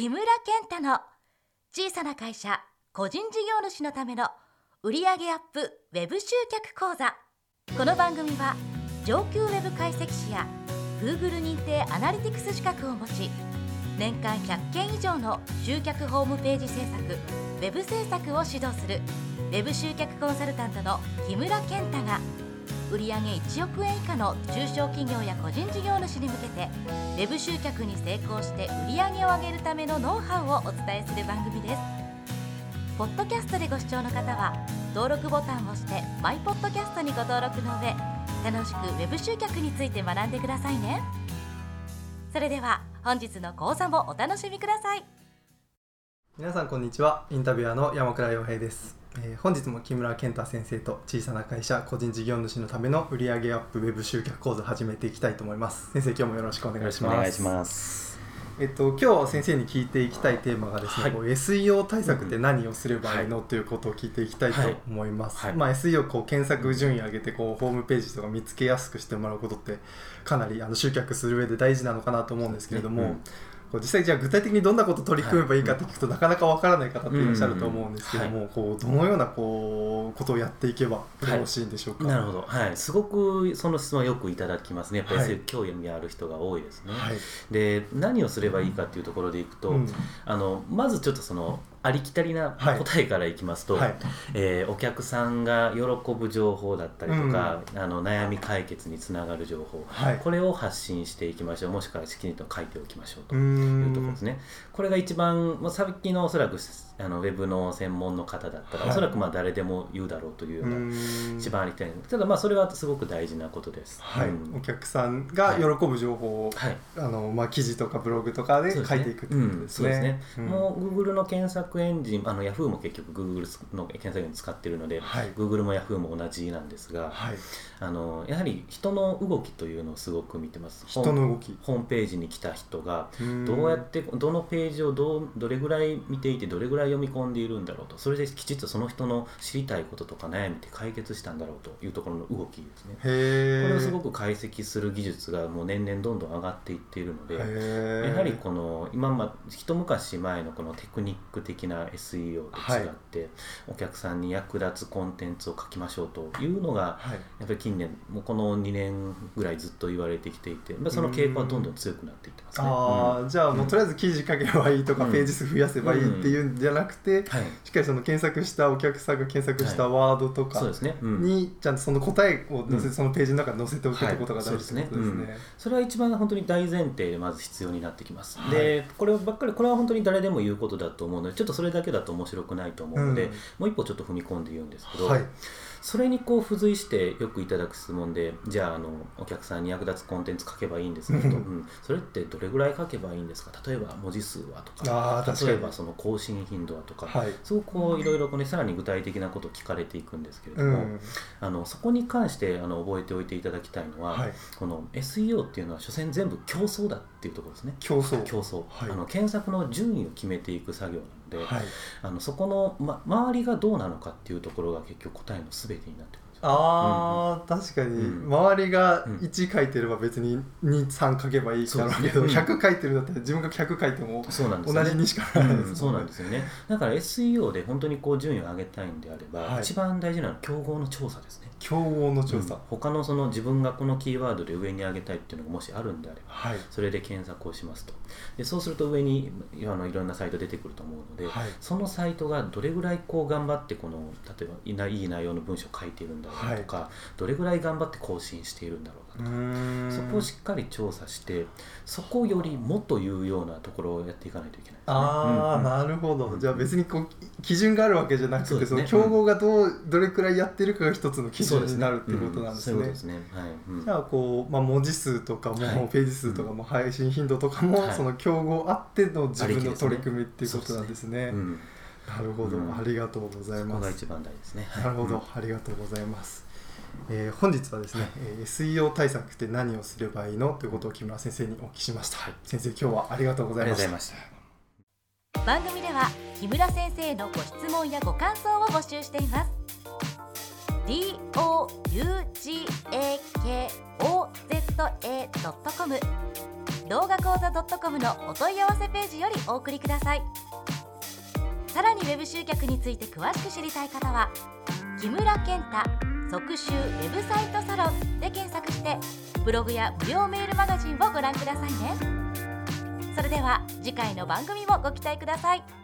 木村健太の小さな会社個人事業主のための売上アップウェブ集客講座。この番組は上級ウェブ解析士や Google 認定アナリティクス資格を持ち年間100件以上の集客ホームページ制作ウェブ制作を指導するウェブ集客コンサルタントの木村健太が売上1億円以下の中小企業や個人事業主に向けて Web 集客に成功して売上を上げるためのノウハウをお伝えする番組です。ポッドキャストでご視聴の方は登録ボタンを押してマイポッドキャストにご登録の上楽しく Web 集客について学んでくださいね。それでは本日の講座もお楽しみください。皆さんこんにちは。インタビュアーの山倉洋平です、えー本日も木村健太先生と小さな会社個人事業主のための売上アップウェブ集客講座を始めていきたいと思います。先生今日もよろしくお願いします。お願いします。えっと今日先生に聞いていきたいテーマがですね、はい。こう SEO 対策って何をすればいいの、ということを聞いていきたいと思います、はい。まあ SEO こう検索順位上げてこうホームページとか見つけやすくしてもらうことってかなりあの集客する上で大事なのかなと思うんですけれども、そうですねこう実際じゃあ具体的にどんなことを取り組めばいいかって聞くと、なかなかわからない方っていらっしゃると思うんですけども、こうどのようなこうことをやっていけばよろしいんでしょうか？なるほど、はい、すごくその質問よくいただきますね。やっぱりういう興味ある人が多いですね。はい。で、何をすればいいかっていうところでいくと、うん。あのまずちょっとそのありきたりなはい。答えからいきますと、はい。えーお客さんが喜ぶ情報だったりとか、あの悩み解決につながる情報、はい。これを発信していきましょう。もしくはきちんと書いておきましょうというところですね。これが一番、まあ、さっきのおそらくあのウェブの専門の方だったら、はい。おそらくまあ誰でも言うだろうというような、一番ありたいただまあそれはすごく大事なことです。はい。うん。お客さんが喜ぶ情報を、はい。あのまあ、記事とかブログとかで書いていくってことうんですそうですね。ね。ん。もう Google の検索エンジンあの Yahoo も結局 Google の検索エンジン使ってるので、はい Google も Yahoo も同じなんですが、はい、あのやはり人の動きというのをすごく見てます。人の動きホームページに来た人がどうやってどのページをどうどれぐらい見ていてどれぐらい読み込んでいるんだろうとそれできちっとその人の知りたいこととか悩みって解決したんだろうというところの動きですね。へこれをすごく解析する技術がもう年々どんどん上がっていっているので、やはりこの今ま一昔前のこのテクニック的な SEO と違って、お客さんに役立つコンテンツを書きましょうというのがはい。やっぱり近年もうこの2年ぐらいずっと言われてきていて、まあ、その傾向はどんどん強くなっていってますね。ああ、じゃあもうとりあえず記事書けばいいとか、うんページ数増やせばいいっていうんじゃなくて、はい、しっかりその検索したお客さんが検索したワードとかにちゃんとその答えを載せ、うんそのページの中に載せておくってことがはい。大事ですね。それは一番本当に大前提でまず必要になってきます、はい。でこればっかりこれは本当に誰でも言うことだと思うのでちょっとそれだけだと面白くないと思うので、うん。もう一歩ちょっと踏み込んで言うんですけど、はい。それにこう付随してよくいただく質問でじゃああのお客さんに役立つコンテンツ書けばいいんですか？と、うん。うん、それってどれぐらい書けばいいんですか？例えば文字数はとか例えばその更新頻度はとか、はい。すごくこういろいろこさらに具体的なことを聞かれていくんですけれども、うん。あのそこに関してあの覚えておいていただきたいのは、はい。この SEO っていうのは所詮全部競争だっていうところですね。競争。競争、はい。あの検索の順位を決めていく作業なので、はいあのそこの、ま、周りがどうなのかっていうところが結局答えの全てになってく。あー、確かに、うん。周りがうん。1書いてれば別に23書けばいいだろうけど、そうですね。100書いてるんだったら自分が100書いてもそうなんですよね。同じにしかないですそうなんですよね。だから SEO で本当にこう順位を上げたいんであれば、はい。一番大事なのは競合の調査ですね。競合の調査、うん。他のその自分がこのキーワードで上に上げたいっていうのがもしあるんであればはい。それで検索をしますと。でそうすると上にあのいろんなサイト出てくると思うので、はい。そのサイトがどれぐらいこう頑張ってこの例えばいないい内容の文章を書いているんだろうとか、どれぐらい頑張って更新しているんだろうかとか、そこをしっかり調査してそこよりもというようなところをやっていかないといけないね。ああ、うんうん。なるほど、うんじゃあ別にこう基準があるわけじゃなくてそ,、ね。の競合がどうどれくらいやってるかが一つの基準になるっていうことなんですね。すね。はい。うん。じゃあこう、まあ、文字数とかも、はい。ページ数とかも配信頻度とかも、はい。その競合あっての自分の取り組みっていうことなんですね。うん、なるほど、うん。ありがとうございそこます。が一番大事ですね。はい。なるほど、うん。ありがとうございます。えー本日はですね、えー SEO 対策って何をすればいいのということを木村先生にお聞きしました。はい。先生、今日はありがとうございました。番組では木村先生のご質問やご感想を募集しています。D o u g a k o z a.com 動画講座 .com のお問い合わせページよりお送りくださいさらにウェブ集客について詳しく知りたい方は木村健太即集ウェブサイトサロンで検索してブログや無料メールマガジンをご覧くださいね。それでは次回の番組もご期待ください。